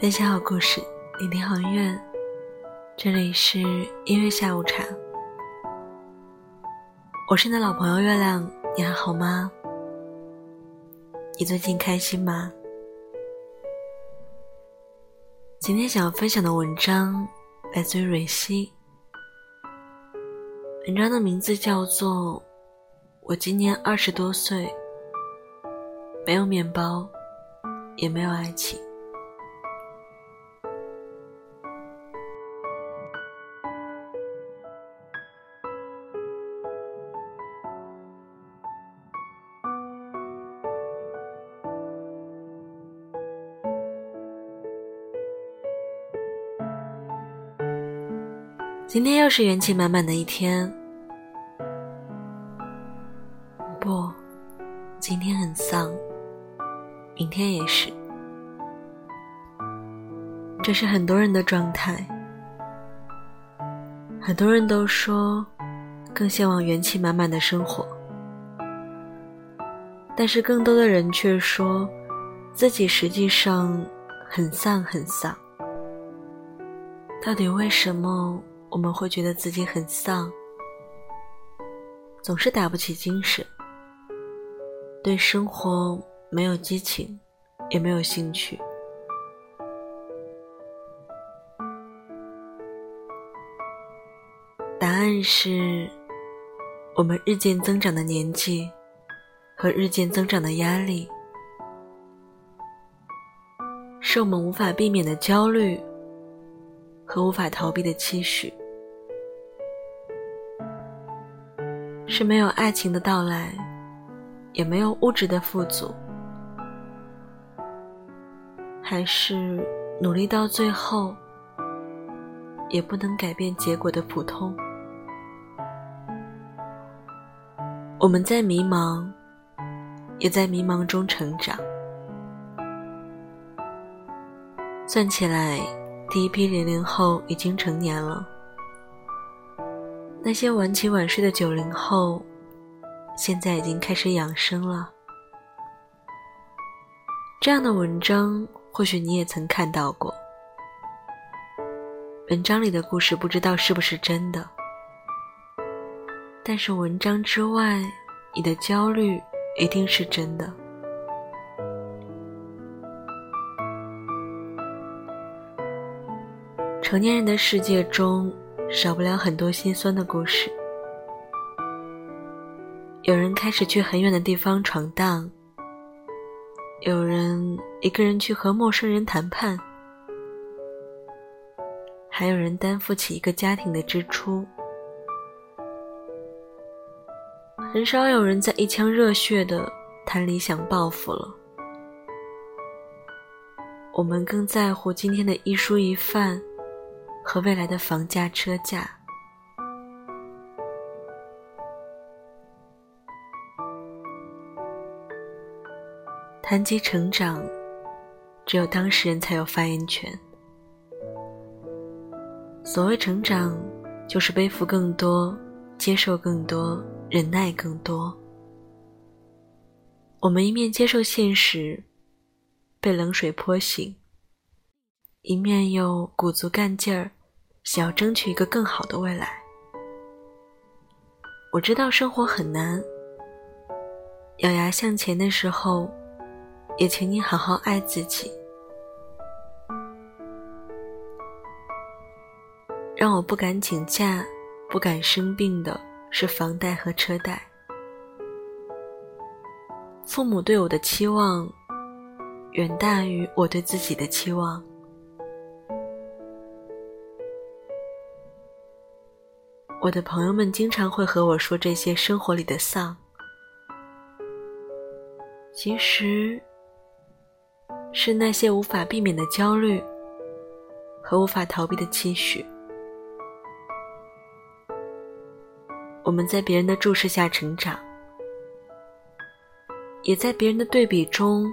分享好故事，聆听好音乐。这里是音乐下午茶，我是你的老朋友月亮，你还好吗？你最近开心吗？今天想要分享的文章来自于蕊希，文章的名字叫做《我今年二十多岁，没有面包，也没有爱情》。今天又是元气满满的一天。不，今天很丧，明天也是。这是很多人的状态。很多人都说，更向往元气满满的生活，但是更多的人却说，自己实际上很丧很丧。到底为什么？我们会觉得自己很丧，总是打不起精神，对生活没有激情，也没有兴趣。答案是，我们日渐增长的年纪和日渐增长的压力，是我们无法避免的焦虑和无法逃避的期许。是没有爱情的到来，也没有物质的富足，还是努力到最后，也不能改变结果的普通。我们在迷茫，也在迷茫中成长。算起来，第一批零零后已经成年了。那些晚起晚睡的九零后，现在已经开始养生了。这样的文章，或许你也曾看到过。文章里的故事不知道是不是真的，但是文章之外，你的焦虑一定是真的。成年人的世界中。少不了很多心酸的故事。有人开始去很远的地方闯荡，有人一个人去和陌生人谈判，还有人担负起一个家庭的支出。很少有人在一腔热血的谈理想抱负了。我们更在乎今天的一蔬一饭。和未来的房价、车价。谈及成长，只有当事人才有发言权。所谓成长，就是背负更多，接受更多，忍耐更多。我们一面接受现实，被冷水泼醒，一面又鼓足干劲儿。想要争取一个更好的未来，我知道生活很难。咬牙向前的时候，也请你好好爱自己。让我不敢请假、不敢生病的是房贷和车贷。父母对我的期望，远大于我对自己的期望。我的朋友们经常会和我说这些生活里的丧，其实是那些无法避免的焦虑和无法逃避的期许。我们在别人的注视下成长，也在别人的对比中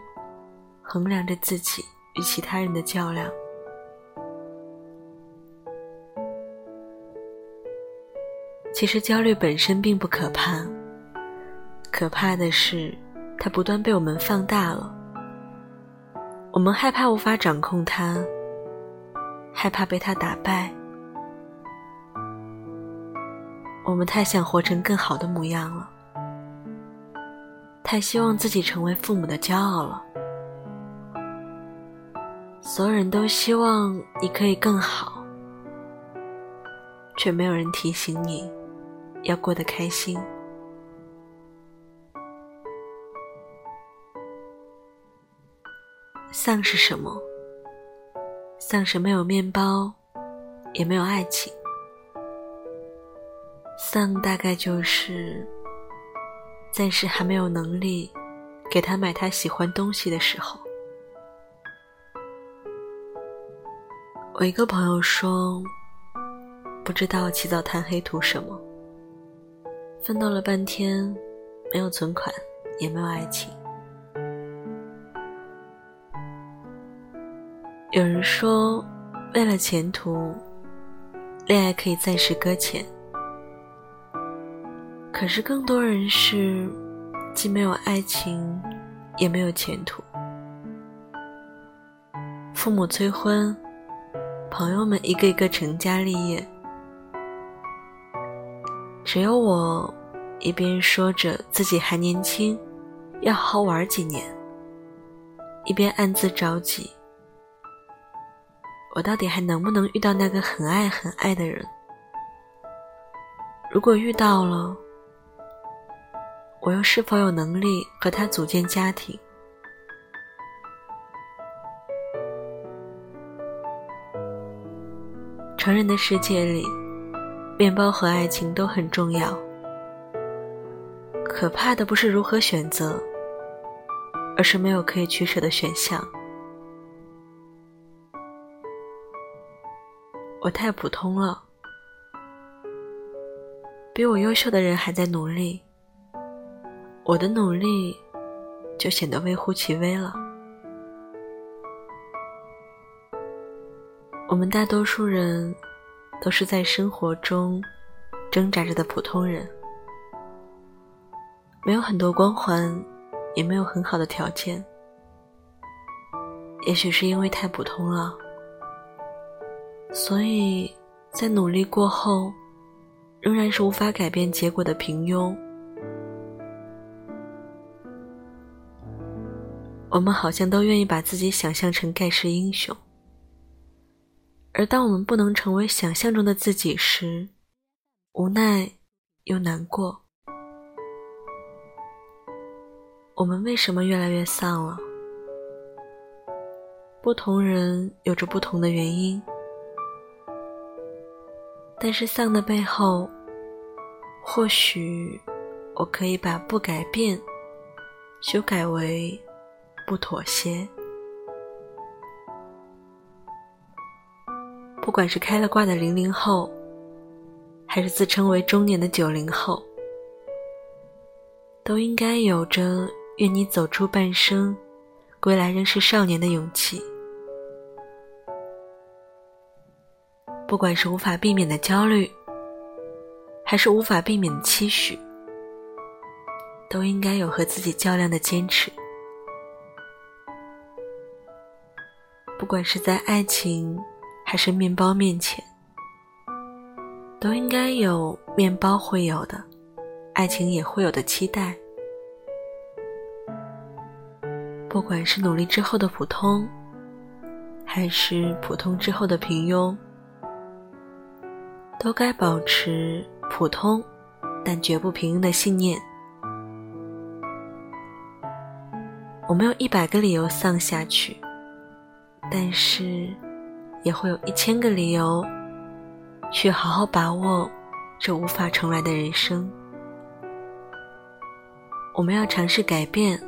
衡量着自己与其他人的较量。其实焦虑本身并不可怕，可怕的是它不断被我们放大了。我们害怕无法掌控它，害怕被它打败。我们太想活成更好的模样了，太希望自己成为父母的骄傲了。所有人都希望你可以更好，却没有人提醒你要过得开心。丧是什么？丧是没有面包，也没有爱情。丧大概就是暂时还没有能力给他买他喜欢东西的时候。我一个朋友说，不知道起早贪黑图什么，奋斗了半天，没有存款，也没有爱情。有人说，为了前途，恋爱可以暂时搁浅。可是更多人是，既没有爱情，也没有前途。父母催婚，朋友们一个一个成家立业，只有我，一边说着自己还年轻，要好好玩几年，一边暗自着急：我到底还能不能遇到那个很爱很爱的人？如果遇到了，我又是否有能力和他组建家庭？成人的世界里，面包和爱情都很重要。可怕的不是如何选择，而是没有可以取舍的选项。我太普通了，比我优秀的人还在努力。我的努力就显得微乎其微了。我们大多数人都是在生活中挣扎着的普通人，没有很多光环，也没有很好的条件。也许是因为太普通了，所以在努力过后，仍然是无法改变结果的平庸。我们好像都愿意把自己想象成盖世英雄，而当我们不能成为想象中的自己时，无奈又难过。我们为什么越来越丧了？不同人有着不同的原因，但是丧的背后，或许我可以把不改变修改为。不妥协。不管是开了挂的零零后，还是自称为中年的九零后，都应该有着愿你走出半生，归来仍是少年的勇气。不管是无法避免的焦虑，还是无法避免的期许，都应该有和自己较量的坚持。不管是在爱情还是面包面前，都应该有面包会有的，爱情也会有的期待。不管是努力之后的普通，还是普通之后的平庸，都该保持普通但绝不平庸的信念。我没有一百个理由丧下去。但是，也会有一千个理由，去好好把握这无法重来的人生。我们要尝试改变，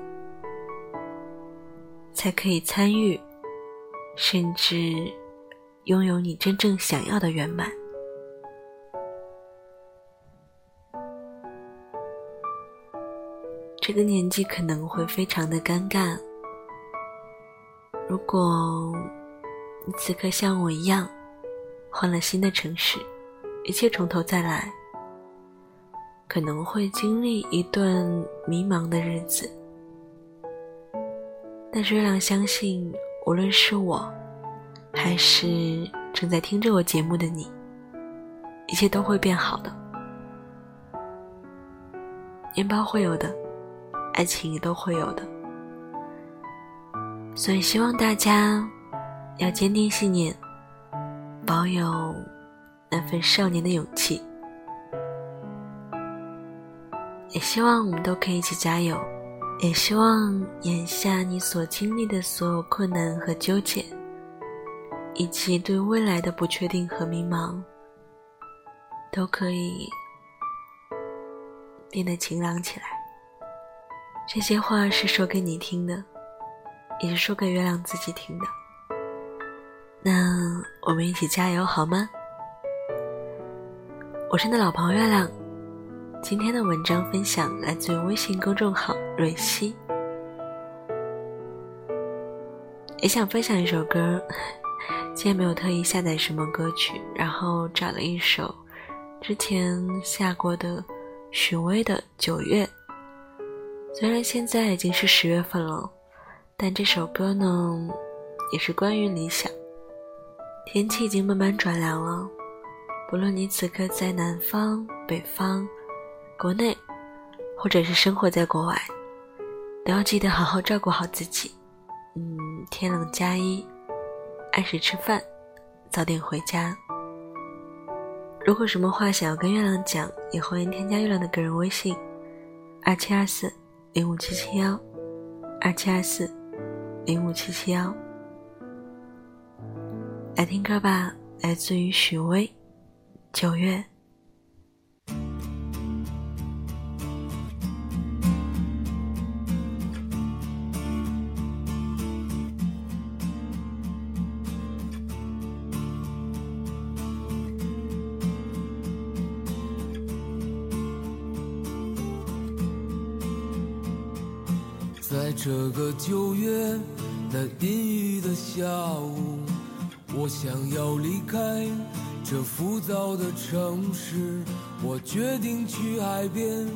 才可以参与，甚至拥有你真正想要的圆满。这个年纪可能会非常的尴尬。如果你此刻像我一样，换了新的城市，一切从头再来，可能会经历一段迷茫的日子。但是月亮相信，无论是我，还是正在听着我节目的你，一切都会变好的。面包会有的，爱情也都会有的。所以希望大家要坚定信念，保有那份少年的勇气。也希望我们都可以一起加油，也希望眼下你所经历的所有困难和纠结，以及对未来的不确定和迷茫，都可以变得晴朗起来。这些话是说给你听的，也是说给月亮自己听的。那我们一起加油好吗？我是你的老朋友月亮。今天的文章分享来自于微信公众号蕊希，也想分享一首歌。今天没有特意下载什么歌曲，然后找了一首之前下过的许巍的《九月》。虽然现在已经是十月份了，但这首歌呢，也是关于理想。天气已经慢慢转凉了，不论你此刻在南方、北方。国内，或者是生活在国外，都要记得好好照顾好自己。嗯，天冷加衣，按时吃饭，早点回家。如果什么话想要跟月亮讲，也欢迎添加月亮的个人微信：二七二四零五七七幺，二七二四零五七七幺。来听歌吧，来自于许巍，《九月》。在这个九月的阴雨的下午，我想要离开这浮躁的城市。我决定去海边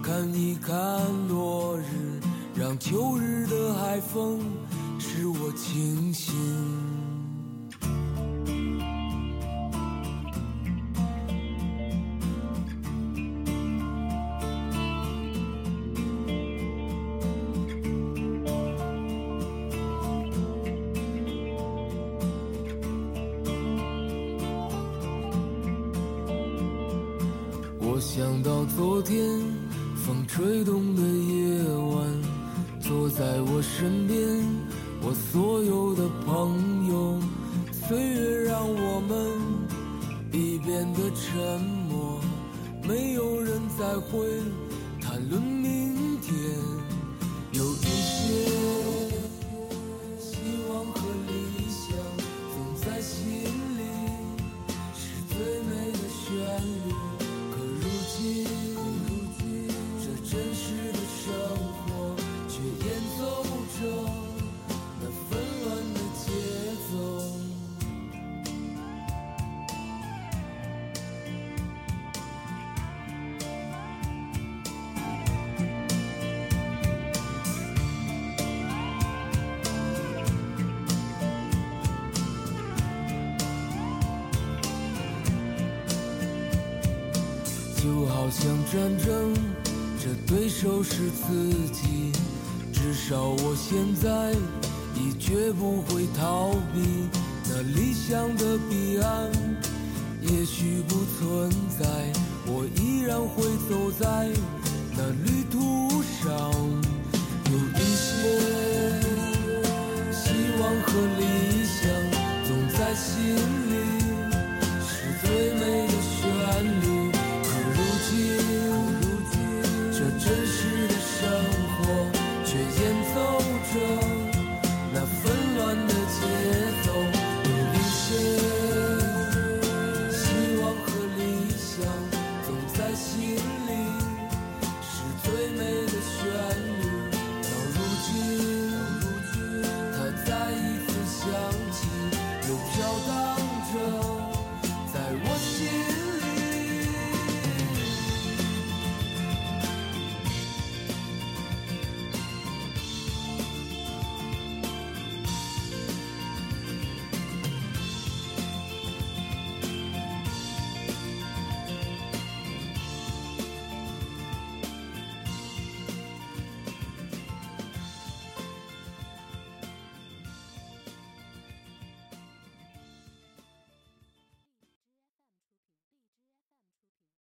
看一看落日，让秋日的海风使我清醒。在我身边，我所有的朋友。岁月让我们已变得沉默，没有人再会谈论明天。有一些希望和理想总在心里，是最美的旋律。就好像战争，这对手是自己。至少我现在已绝不会逃避。那理想的彼岸也许不存在，我依然会走在那旅途上。有一些希望和理想总在心里是最美。